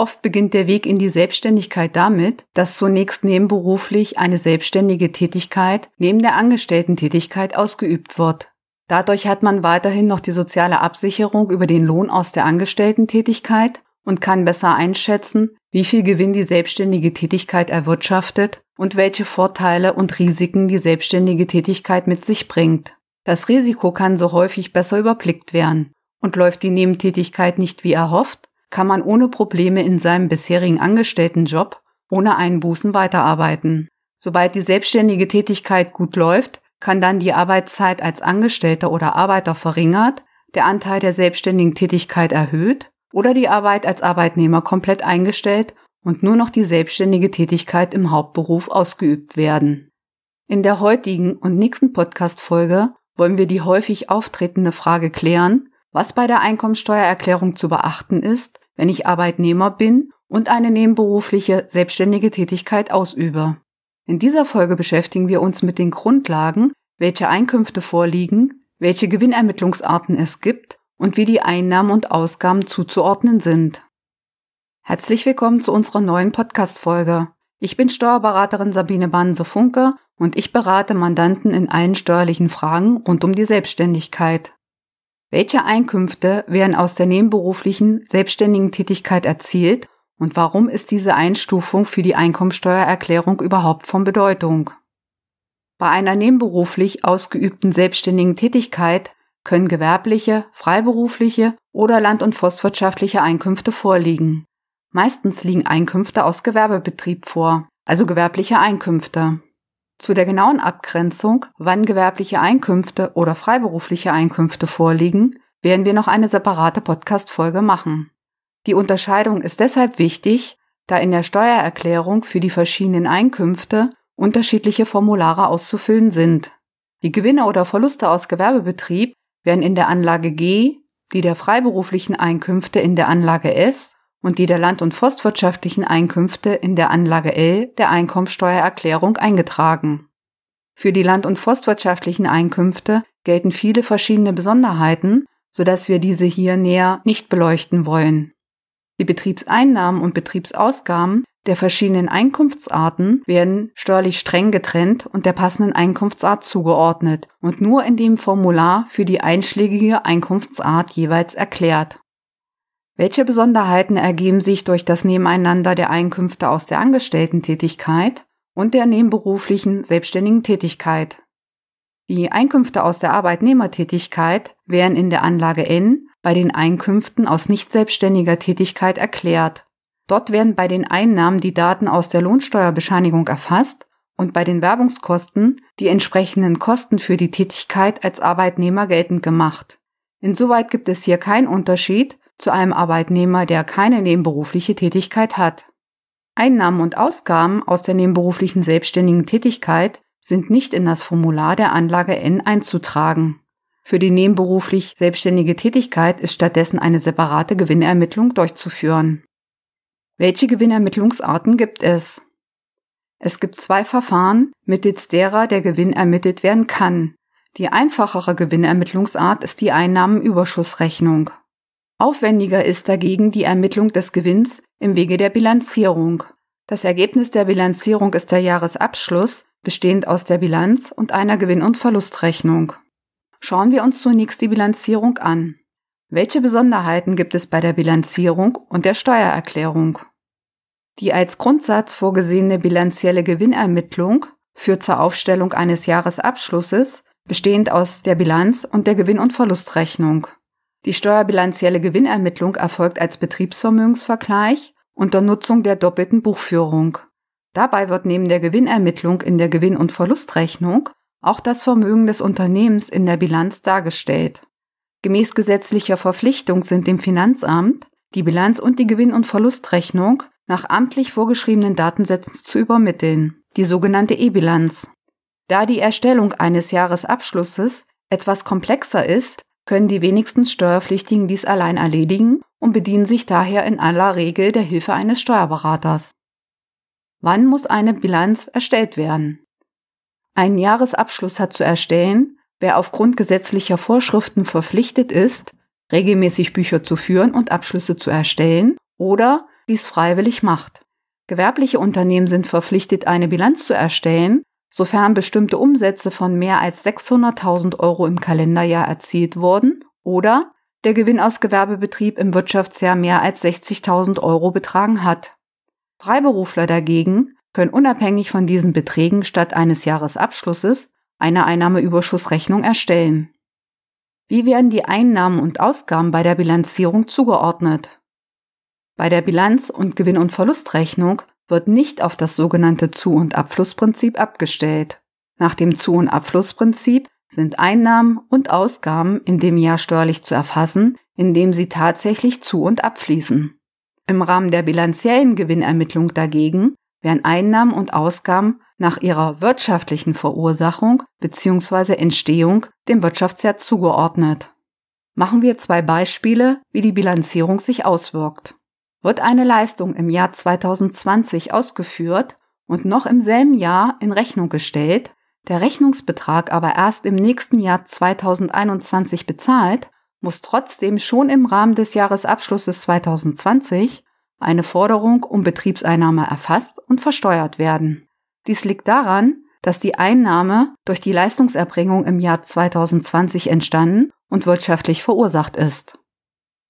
Oft beginnt der Weg in die Selbstständigkeit damit, dass zunächst nebenberuflich eine selbstständige Tätigkeit neben der Angestellten-Tätigkeit ausgeübt wird. Dadurch hat man weiterhin noch die soziale Absicherung über den Lohn aus der Angestellten-Tätigkeit und kann besser einschätzen, wie viel Gewinn die selbstständige Tätigkeit erwirtschaftet und welche Vorteile und Risiken die selbstständige Tätigkeit mit sich bringt. Das Risiko kann so häufig besser überblickt werden. Und läuft die Nebentätigkeit nicht wie erhofft, kann man ohne Probleme in seinem bisherigen Angestelltenjob ohne Einbußen weiterarbeiten. Sobald die selbstständige Tätigkeit gut läuft, kann dann die Arbeitszeit als Angestellter oder Arbeiter verringert, der Anteil der selbstständigen Tätigkeit erhöht oder die Arbeit als Arbeitnehmer komplett eingestellt und nur noch die selbstständige Tätigkeit im Hauptberuf ausgeübt werden. In der heutigen und nächsten Podcast-Folge wollen wir die häufig auftretende Frage klären, was bei der Einkommensteuererklärung zu beachten ist, wenn ich Arbeitnehmer bin und eine nebenberufliche selbstständige Tätigkeit ausübe. In dieser Folge beschäftigen wir uns mit den Grundlagen, welche Einkünfte vorliegen, welche Gewinnermittlungsarten es gibt und wie die Einnahmen und Ausgaben zuzuordnen sind. Herzlich willkommen zu unserer neuen Podcast-Folge. Ich bin Steuerberaterin Sabine Banse-Funke und ich berate Mandanten in allen steuerlichen Fragen rund um die Selbstständigkeit. Welche Einkünfte werden aus der nebenberuflichen selbstständigen Tätigkeit erzielt und warum ist diese Einstufung für die Einkommensteuererklärung überhaupt von Bedeutung? Bei einer nebenberuflich ausgeübten selbstständigen Tätigkeit können gewerbliche, freiberufliche oder land- und forstwirtschaftliche Einkünfte vorliegen. Meistens liegen Einkünfte aus Gewerbebetrieb vor, also gewerbliche Einkünfte. Zu der genauen Abgrenzung, wann gewerbliche Einkünfte oder freiberufliche Einkünfte vorliegen, werden wir noch eine separate Podcast-Folge machen. Die Unterscheidung ist deshalb wichtig, da in der Steuererklärung für die verschiedenen Einkünfte unterschiedliche Formulare auszufüllen sind. Die Gewinne oder Verluste aus Gewerbebetrieb werden in der Anlage G, die der freiberuflichen Einkünfte in der Anlage S und die der land- und forstwirtschaftlichen Einkünfte in der Anlage L der Einkommensteuererklärung eingetragen. Für die land- und forstwirtschaftlichen Einkünfte gelten viele verschiedene Besonderheiten, sodass wir diese hier näher nicht beleuchten wollen. Die Betriebseinnahmen und Betriebsausgaben der verschiedenen Einkunftsarten werden steuerlich streng getrennt und der passenden Einkunftsart zugeordnet und nur in dem Formular für die einschlägige Einkunftsart jeweils erklärt. Welche Besonderheiten ergeben sich durch das Nebeneinander der Einkünfte aus der Angestellten-Tätigkeit und der nebenberuflichen selbstständigen Tätigkeit? Die Einkünfte aus der Arbeitnehmertätigkeit werden in der Anlage N bei den Einkünften aus nicht selbstständiger Tätigkeit erklärt. Dort werden bei den Einnahmen die Daten aus der Lohnsteuerbescheinigung erfasst und bei den Werbungskosten die entsprechenden Kosten für die Tätigkeit als Arbeitnehmer geltend gemacht. Insoweit gibt es hier keinen Unterschied zu einem Arbeitnehmer, der keine nebenberufliche Tätigkeit hat. Einnahmen und Ausgaben aus der nebenberuflichen selbstständigen Tätigkeit sind nicht in das Formular der Anlage N einzutragen. Für die nebenberuflich selbstständige Tätigkeit ist stattdessen eine separate Gewinnermittlung durchzuführen. Welche Gewinnermittlungsarten gibt es? Es gibt zwei Verfahren, mittels derer der Gewinn ermittelt werden kann. Die einfachere Gewinnermittlungsart ist die Einnahmenüberschussrechnung. Aufwendiger ist dagegen die Ermittlung des Gewinns im Wege der Bilanzierung. Das Ergebnis der Bilanzierung ist der Jahresabschluss, bestehend aus der Bilanz und einer Gewinn- und Verlustrechnung. Schauen wir uns zunächst die Bilanzierung an. Welche Besonderheiten gibt es bei der Bilanzierung und der Steuererklärung? Die als Grundsatz vorgesehene bilanzielle Gewinnermittlung führt zur Aufstellung eines Jahresabschlusses, bestehend aus der Bilanz und der Gewinn- und Verlustrechnung. Die steuerbilanzielle Gewinnermittlung erfolgt als Betriebsvermögensvergleich unter Nutzung der doppelten Buchführung. Dabei wird neben der Gewinnermittlung in der Gewinn- und Verlustrechnung auch das Vermögen des Unternehmens in der Bilanz dargestellt. Gemäß gesetzlicher Verpflichtung sind dem Finanzamt die Bilanz und die Gewinn- und Verlustrechnung nach amtlich vorgeschriebenen Datensätzen zu übermitteln, die sogenannte E-Bilanz. Da die Erstellung eines Jahresabschlusses etwas komplexer ist, können die wenigsten Steuerpflichtigen dies allein erledigen und bedienen sich daher in aller Regel der Hilfe eines Steuerberaters. Wann muss eine Bilanz erstellt werden? Einen Jahresabschluss hat zu erstellen, wer aufgrund gesetzlicher Vorschriften verpflichtet ist, regelmäßig Bücher zu führen und Abschlüsse zu erstellen oder dies freiwillig macht. Gewerbliche Unternehmen sind verpflichtet, eine Bilanz zu erstellen, sofern bestimmte Umsätze von mehr als 600.000 Euro im Kalenderjahr erzielt wurden oder der Gewinn aus Gewerbebetrieb im Wirtschaftsjahr mehr als 60.000 Euro betragen hat. Freiberufler dagegen können unabhängig von diesen Beträgen statt eines Jahresabschlusses eine Einnahmeüberschussrechnung erstellen. Wie werden die Einnahmen und Ausgaben bei der Bilanzierung zugeordnet? Bei der Bilanz- und Gewinn- und Verlustrechnung wird nicht auf das sogenannte Zu- und Abflussprinzip abgestellt. Nach dem Zu- und Abflussprinzip sind Einnahmen und Ausgaben in dem Jahr steuerlich zu erfassen, indem sie tatsächlich zu- und abfließen. Im Rahmen der bilanziellen Gewinnermittlung dagegen werden Einnahmen und Ausgaben nach ihrer wirtschaftlichen Verursachung bzw. Entstehung dem Wirtschaftsjahr zugeordnet. Machen wir zwei Beispiele, wie die Bilanzierung sich auswirkt. Wird eine Leistung im Jahr 2020 ausgeführt und noch im selben Jahr in Rechnung gestellt, der Rechnungsbetrag aber erst im nächsten Jahr 2021 bezahlt, muss trotzdem schon im Rahmen des Jahresabschlusses 2020 eine Forderung um Betriebseinnahme erfasst und versteuert werden. Dies liegt daran, dass die Einnahme durch die Leistungserbringung im Jahr 2020 entstanden und wirtschaftlich verursacht ist.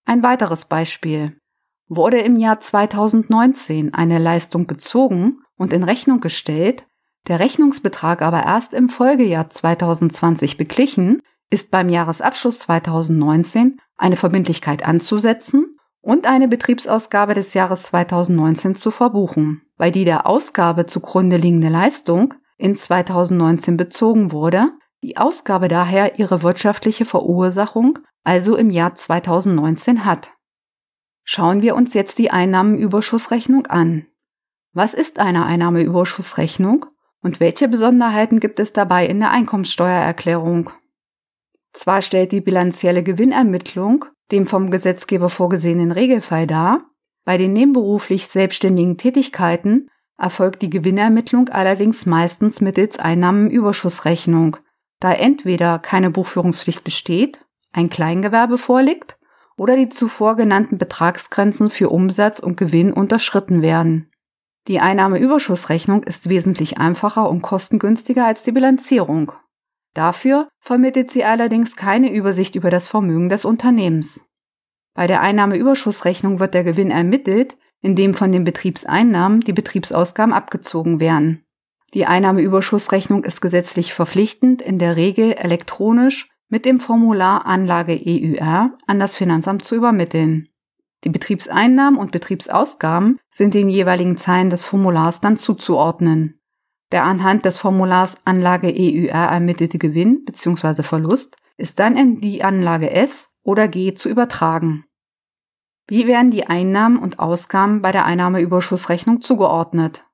Ein weiteres Beispiel. Wurde im Jahr 2019 eine Leistung bezogen und in Rechnung gestellt, der Rechnungsbetrag aber erst im Folgejahr 2020 beglichen, ist beim Jahresabschluss 2019 eine Verbindlichkeit anzusetzen und eine Betriebsausgabe des Jahres 2019 zu verbuchen, weil die der Ausgabe zugrunde liegende Leistung in 2019 bezogen wurde, die Ausgabe daher ihre wirtschaftliche Verursachung also im Jahr 2019 hat. Schauen wir uns jetzt die Einnahmenüberschussrechnung an. Was ist eine Einnahmeüberschussrechnung und welche Besonderheiten gibt es dabei in der Einkommenssteuererklärung? Zwar stellt die bilanzielle Gewinnermittlung dem vom Gesetzgeber vorgesehenen Regelfall dar. Bei den nebenberuflich selbstständigen Tätigkeiten erfolgt die Gewinnermittlung allerdings meistens mittels Einnahmenüberschussrechnung, da entweder keine Buchführungspflicht besteht, ein Kleingewerbe vorliegt oder die zuvor genannten Betragsgrenzen für Umsatz und Gewinn unterschritten werden. Die Einnahmeüberschussrechnung ist wesentlich einfacher und kostengünstiger als die Bilanzierung. Dafür vermittelt sie allerdings keine Übersicht über das Vermögen des Unternehmens. Bei der Einnahmeüberschussrechnung wird der Gewinn ermittelt, indem von den Betriebseinnahmen die Betriebsausgaben abgezogen werden. Die Einnahmeüberschussrechnung ist gesetzlich verpflichtend, in der Regel elektronisch mit dem Formular Anlage EUR an das Finanzamt zu übermitteln. Die Betriebseinnahmen und Betriebsausgaben sind den jeweiligen Zeilen des Formulars dann zuzuordnen. Der anhand des Formulars Anlage EUR ermittelte Gewinn bzw. Verlust ist dann in die Anlage S oder G zu übertragen. Wie werden die Einnahmen und Ausgaben bei der Einnahmeüberschussrechnung zugeordnet?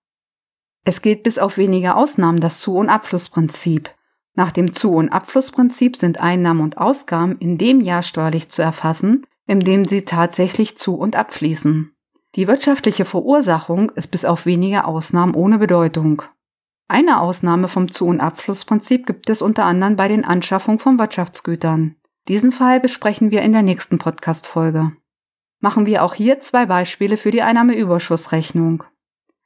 Es gilt bis auf wenige Ausnahmen das Zu- und Abflussprinzip. Nach dem Zu- und Abflussprinzip sind Einnahmen und Ausgaben in dem Jahr steuerlich zu erfassen, in dem sie tatsächlich zu- und abfließen. Die wirtschaftliche Verursachung ist bis auf wenige Ausnahmen ohne Bedeutung. Eine Ausnahme vom Zu- und Abflussprinzip gibt es unter anderem bei den Anschaffungen von Wirtschaftsgütern. Diesen Fall besprechen wir in der nächsten Podcast-Folge. Machen wir auch hier zwei Beispiele für die Einnahmeüberschussrechnung.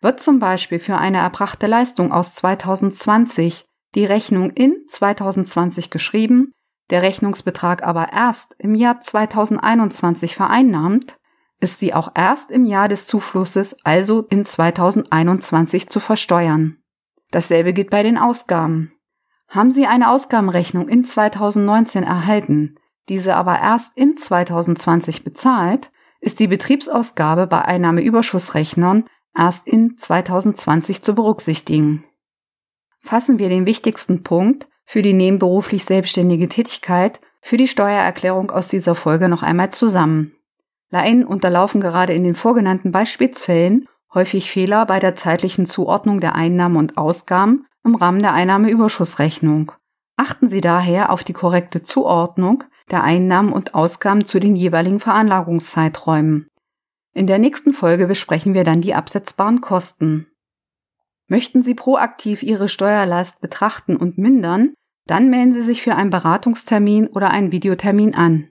Wird zum Beispiel für eine erbrachte Leistung aus 2020 die Rechnung in 2020 geschrieben, der Rechnungsbetrag aber erst im Jahr 2021 vereinnahmt, ist sie auch erst im Jahr des Zuflusses, also in 2021 zu versteuern. Dasselbe gilt bei den Ausgaben. Haben Sie eine Ausgabenrechnung in 2019 erhalten, diese aber erst in 2020 bezahlt, ist die Betriebsausgabe bei Einnahmeüberschussrechnern erst in 2020 zu berücksichtigen. Fassen wir den wichtigsten Punkt für die nebenberuflich selbstständige Tätigkeit für die Steuererklärung aus dieser Folge noch einmal zusammen. Laien unterlaufen gerade in den vorgenannten Beispielsfällen häufig Fehler bei der zeitlichen Zuordnung der Einnahmen und Ausgaben im Rahmen der Einnahmeüberschussrechnung. Achten Sie daher auf die korrekte Zuordnung der Einnahmen und Ausgaben zu den jeweiligen Veranlagungszeiträumen. In der nächsten Folge besprechen wir dann die absetzbaren Kosten. Möchten Sie proaktiv Ihre Steuerlast betrachten und mindern, dann melden Sie sich für einen Beratungstermin oder einen Videotermin an.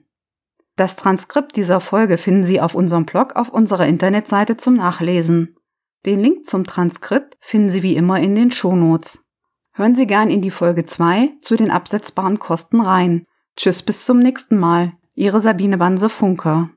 Das Transkript dieser Folge finden Sie auf unserem Blog auf unserer Internetseite zum Nachlesen. Den Link zum Transkript finden Sie wie immer in den Shownotes. Hören Sie gern in die Folge 2 zu den absetzbaren Kosten rein. Tschüss bis zum nächsten Mal. Ihre Sabine Banse Funker.